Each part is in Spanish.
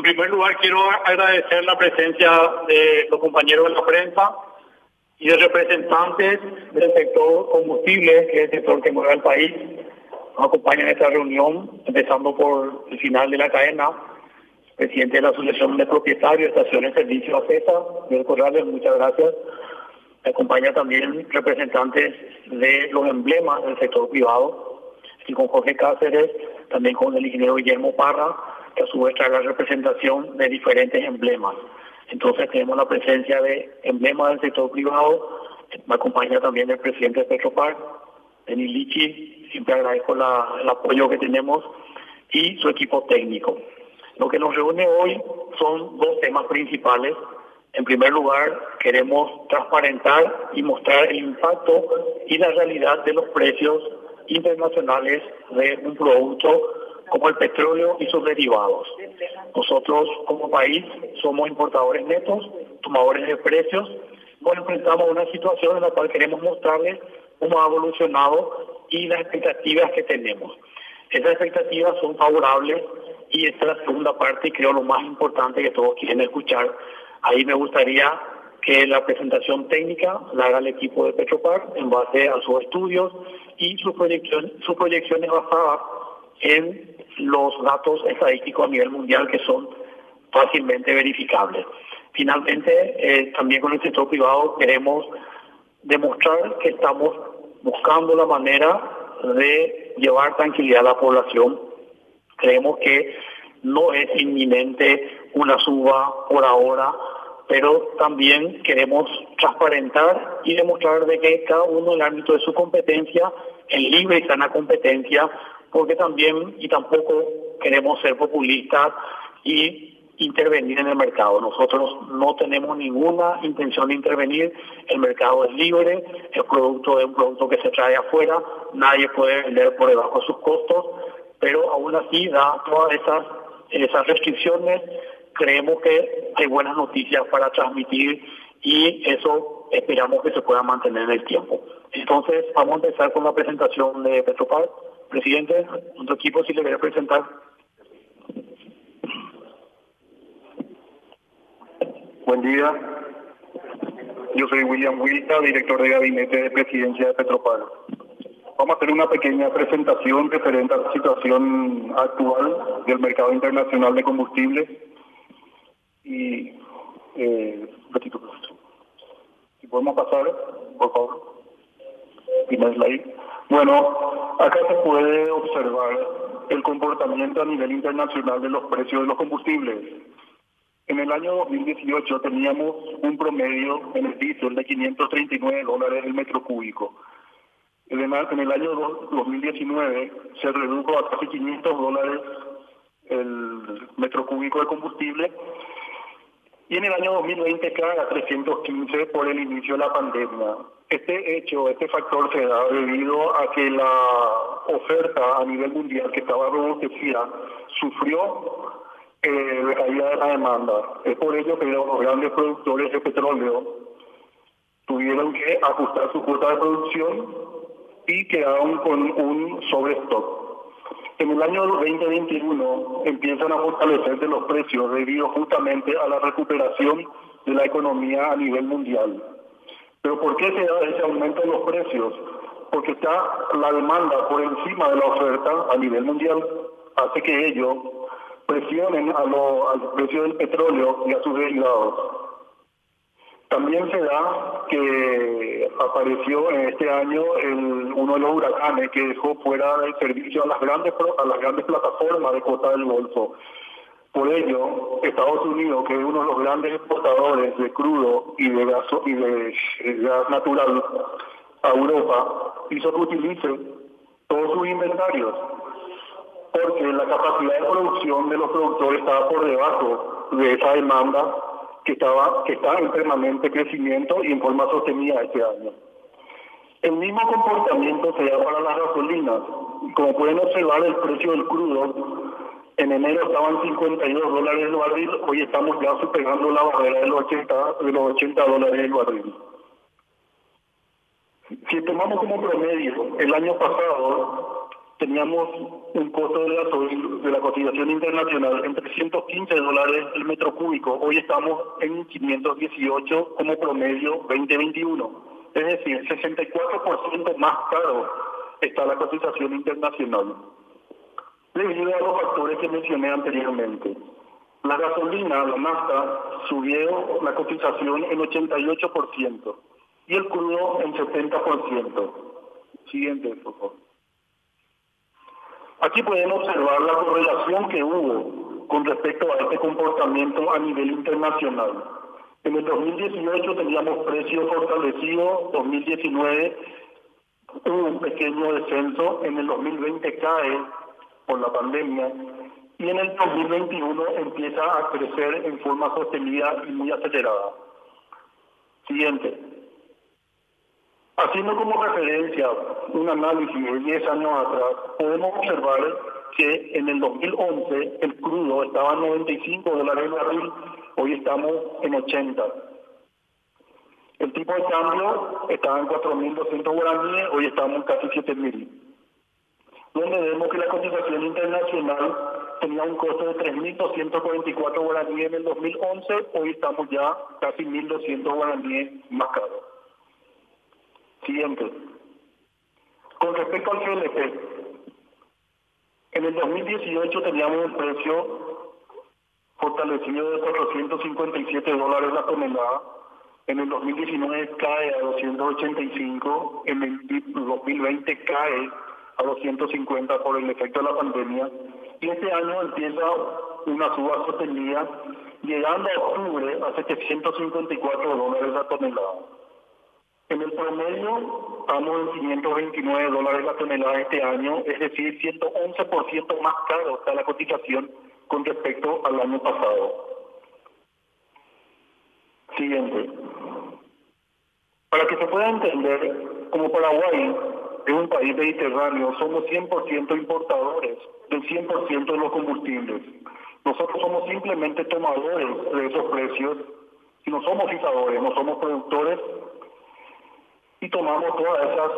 En primer lugar, quiero agradecer la presencia de los compañeros de la prensa y de representantes del sector combustible, que es el sector que mueve al país. Nos acompañan esta reunión, empezando por el final de la cadena, presidente de la Asociación de Propietarios de Estaciones de Servicio ACESA, Miguel Corrales, muchas gracias. Me acompaña también representantes de los emblemas del sector privado, y con Jorge Cáceres, también con el ingeniero Guillermo Parra, que a su vez trae la representación de diferentes emblemas. Entonces tenemos la presencia de emblemas del sector privado, me acompaña también el presidente de Petropar, Denis Lichi, siempre agradezco el apoyo que tenemos, y su equipo técnico. Lo que nos reúne hoy son dos temas principales. En primer lugar, queremos transparentar y mostrar el impacto y la realidad de los precios internacionales de un producto como el petróleo y sus derivados. Nosotros como país somos importadores netos, tomadores de precios, nos enfrentamos a una situación en la cual queremos mostrarles cómo ha evolucionado y las expectativas que tenemos. Esas expectativas son favorables y esta es la segunda parte y creo lo más importante que todos quieren escuchar. Ahí me gustaría que la presentación técnica la haga el equipo de Petropar en base a sus estudios y sus proyecciones, sus proyecciones basadas en los datos estadísticos a nivel mundial que son fácilmente verificables. Finalmente, eh, también con el sector privado queremos demostrar que estamos buscando la manera de llevar tranquilidad a la población. Creemos que no es inminente una suba por ahora, pero también queremos transparentar y demostrar de que cada uno en el ámbito de su competencia, en libre y sana competencia, porque también y tampoco queremos ser populistas y intervenir en el mercado. Nosotros no tenemos ninguna intención de intervenir, el mercado es libre, el producto es un producto que se trae afuera, nadie puede vender por debajo de sus costos, pero aún así, da todas esas, esas restricciones, creemos que hay buenas noticias para transmitir y eso esperamos que se pueda mantener en el tiempo. Entonces, vamos a empezar con la presentación de Petropar. Presidente, nuestro equipo sí le voy a presentar. Buen día. Yo soy William Wilta, director de gabinete de presidencia de Petropar. Vamos a hacer una pequeña presentación referente a la situación actual del mercado internacional de combustibles. Y, eh, si podemos pasar, por favor. Bueno, acá se puede observar el comportamiento a nivel internacional de los precios de los combustibles. En el año 2018 teníamos un promedio en el diésel de 539 dólares el metro cúbico. En el año 2019 se redujo a casi 500 dólares el metro cúbico de combustible y en el año 2020 cae a 315 por el inicio de la pandemia. Este hecho, este factor se da debido a que la oferta a nivel mundial que estaba robustecida sufrió eh, caída de la demanda. Es por ello que los grandes productores de petróleo tuvieron que ajustar su cuota de producción y quedaron con un sobrestock. En el año 2021 empiezan a fortalecerse los precios debido justamente a la recuperación de la economía a nivel mundial. ¿Pero por qué se da ese aumento en los precios? Porque está la demanda por encima de la oferta a nivel mundial, hace que ellos presionen a al precio del petróleo y a sus derivados. También se da que apareció en este año uno de los huracanes que dejó fuera del servicio a las grandes a las grandes plataformas de cuota del Golfo. Por ello, Estados Unidos, que es uno de los grandes exportadores de crudo y de gas, y de gas natural a Europa, hizo que utilice todos sus inventarios, porque la capacidad de producción de los productores estaba por debajo de esa demanda que estaba que está en permanente crecimiento y en forma sostenida este año. El mismo comportamiento se da para las gasolinas. Como pueden observar, el precio del crudo en enero estaban 52 dólares el barril, hoy estamos ya superando la barrera de los 80, de los 80 dólares el barril. Si tomamos como promedio el año pasado, teníamos un costo de gasoil de la cotización internacional en 315 dólares el metro cúbico. Hoy estamos en 518 como promedio 2021. Es decir, 64% más caro está la cotización internacional. Debido a los factores que mencioné anteriormente. La gasolina, la nafta, subió la cotización en 88% y el crudo en 70%. Siguiente, por favor. Aquí podemos observar la correlación que hubo con respecto a este comportamiento a nivel internacional. En el 2018 teníamos precios fortalecidos, 2019 hubo un pequeño descenso, en el 2020 cae por la pandemia y en el 2021 empieza a crecer en forma sostenida y muy acelerada. Siguiente. Haciendo como referencia un análisis de 10 años atrás, podemos observar que en el 2011 el crudo estaba en 95 dólares el barril, hoy estamos en 80. El tipo de cambio estaba en 4.200 guaraníes, hoy estamos en casi 7.000. Donde vemos que la cotización internacional tenía un costo de 3.244 guaraníes en el 2011, hoy estamos ya casi 1.200 guaraníes más caros. Siguiente. Con respecto al GLP, en el 2018 teníamos un precio fortalecido de 457 dólares la tonelada, en el 2019 cae a 285, en el 2020 cae a 250 por el efecto de la pandemia, y este año empieza una suba sostenida, llegando a octubre a 754 dólares la tonelada. En el promedio estamos en 529 dólares la tonelada este año, es decir, 111% más caro está la cotización con respecto al año pasado. Siguiente. Para que se pueda entender, como Paraguay es un país mediterráneo, somos 100% importadores del 100% de los combustibles. Nosotros somos simplemente tomadores de esos precios y no somos fijadores, no somos productores y tomamos todas esas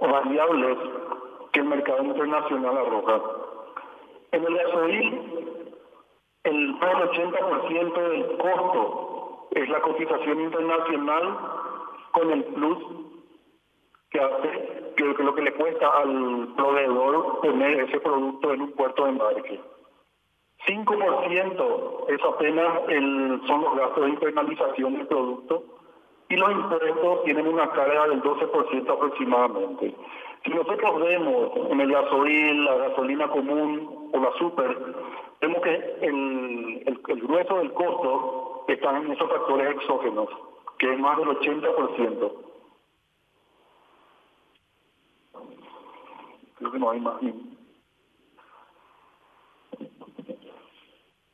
variables que el mercado internacional arroja. En el gasoil, el más del 80% del costo es la cotización internacional con el plus que hace que lo que le cuesta al proveedor poner ese producto en un puerto de embarque. 5% es apenas el, son los gastos de internalización del producto y los impuestos tienen una carga del 12% aproximadamente. Si nosotros vemos en el gasoil, la gasolina común o la super, vemos que el, el, grueso del costo está en esos factores exógenos, que es más del 80%. Creo que no hay más.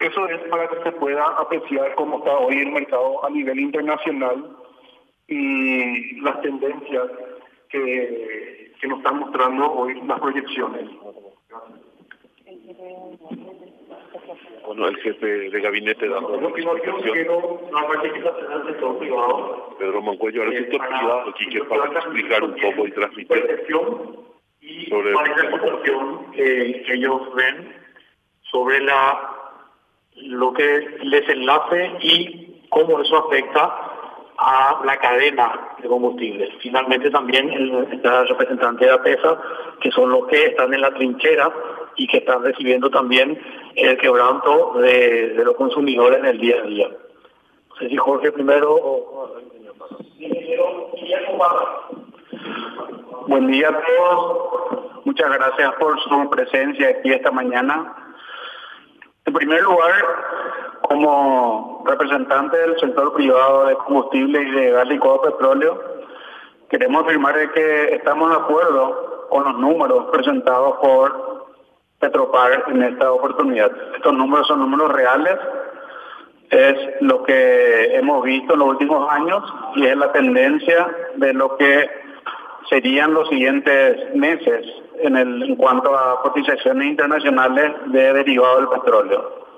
Eso es para que se pueda apreciar cómo está hoy el mercado a nivel internacional y las tendencias que, que nos están mostrando hoy las proyecciones. Bueno, el jefe de gabinete dando una explicación. Pedro Mancuello, al sector privado, aquí que para explicar un poco y transmitir sobre la situación que, que ellos ven sobre la lo que les enlace y cómo eso afecta a la cadena de combustibles. Finalmente también el, el representante de APESA, que son los que están en la trinchera y que están recibiendo también el quebranto de, de los consumidores en el día a día. No sé si Jorge primero o... Buen día a todos. Muchas gracias por su presencia aquí esta mañana. En primer lugar, como representante del sector privado de combustible y de gas licuado petróleo, queremos afirmar que estamos de acuerdo con los números presentados por Petropar en esta oportunidad. Estos números son números reales, es lo que hemos visto en los últimos años y es la tendencia de lo que serían los siguientes meses en, el, en cuanto a cotizaciones internacionales de derivados del petróleo.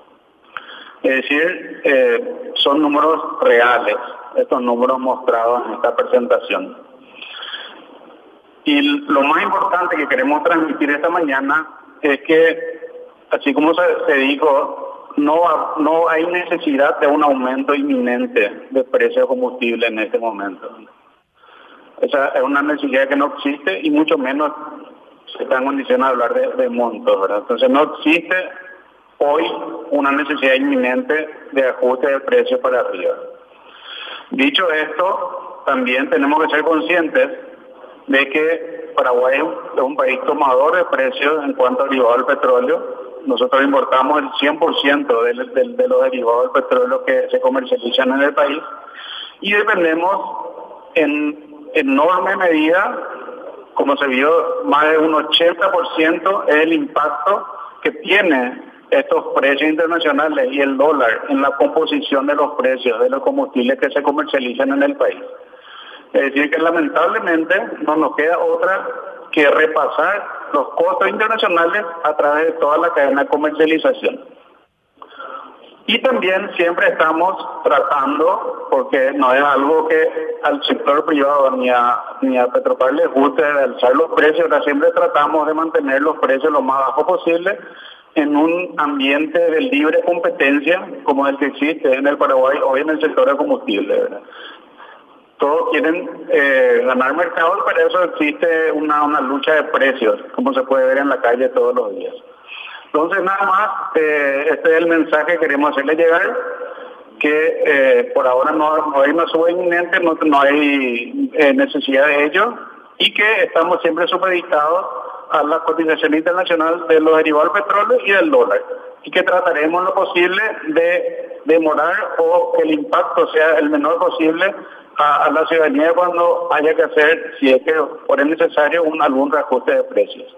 Es decir, eh, son números reales, estos números mostrados en esta presentación. Y lo más importante que queremos transmitir esta mañana es que, así como se, dijo, no, no hay necesidad de un aumento inminente de precio de combustible en este momento. Esa es una necesidad que no existe y mucho menos se está en condición de hablar de, de montos. Entonces no existe hoy una necesidad inminente de ajuste de precio para arriba. Dicho esto, también tenemos que ser conscientes de que Paraguay es un país tomador de precios en cuanto a derivados del petróleo. Nosotros importamos el 100% de, de, de los derivados del petróleo que se comercializan en el país y dependemos en enorme medida, como se vio, más de un 80% es el impacto que tiene estos precios internacionales y el dólar en la composición de los precios de los combustibles que se comercializan en el país. Es decir, que lamentablemente no nos queda otra que repasar los costos internacionales a través de toda la cadena de comercialización. Y también siempre estamos tratando, porque no es algo que al sector privado ni a, ni a Petropar les guste alzar los precios, siempre tratamos de mantener los precios lo más bajos posible en un ambiente de libre competencia como el que existe en el Paraguay hoy en el sector de combustible. Todos quieren eh, ganar mercado, pero eso existe una, una lucha de precios, como se puede ver en la calle todos los días. Entonces, nada más, eh, este es el mensaje que queremos hacerle llegar, que eh, por ahora no, hay una suba inminente, no, no hay necesidad de ello, y que estamos siempre supeditados a la cotización internacional de los derivados del petróleo y del dólar y que trataremos lo posible de demorar o que el impacto sea el menor posible a, la ciudadanía cuando haya que hacer, si es que por es necesario, un algún reajuste de precios.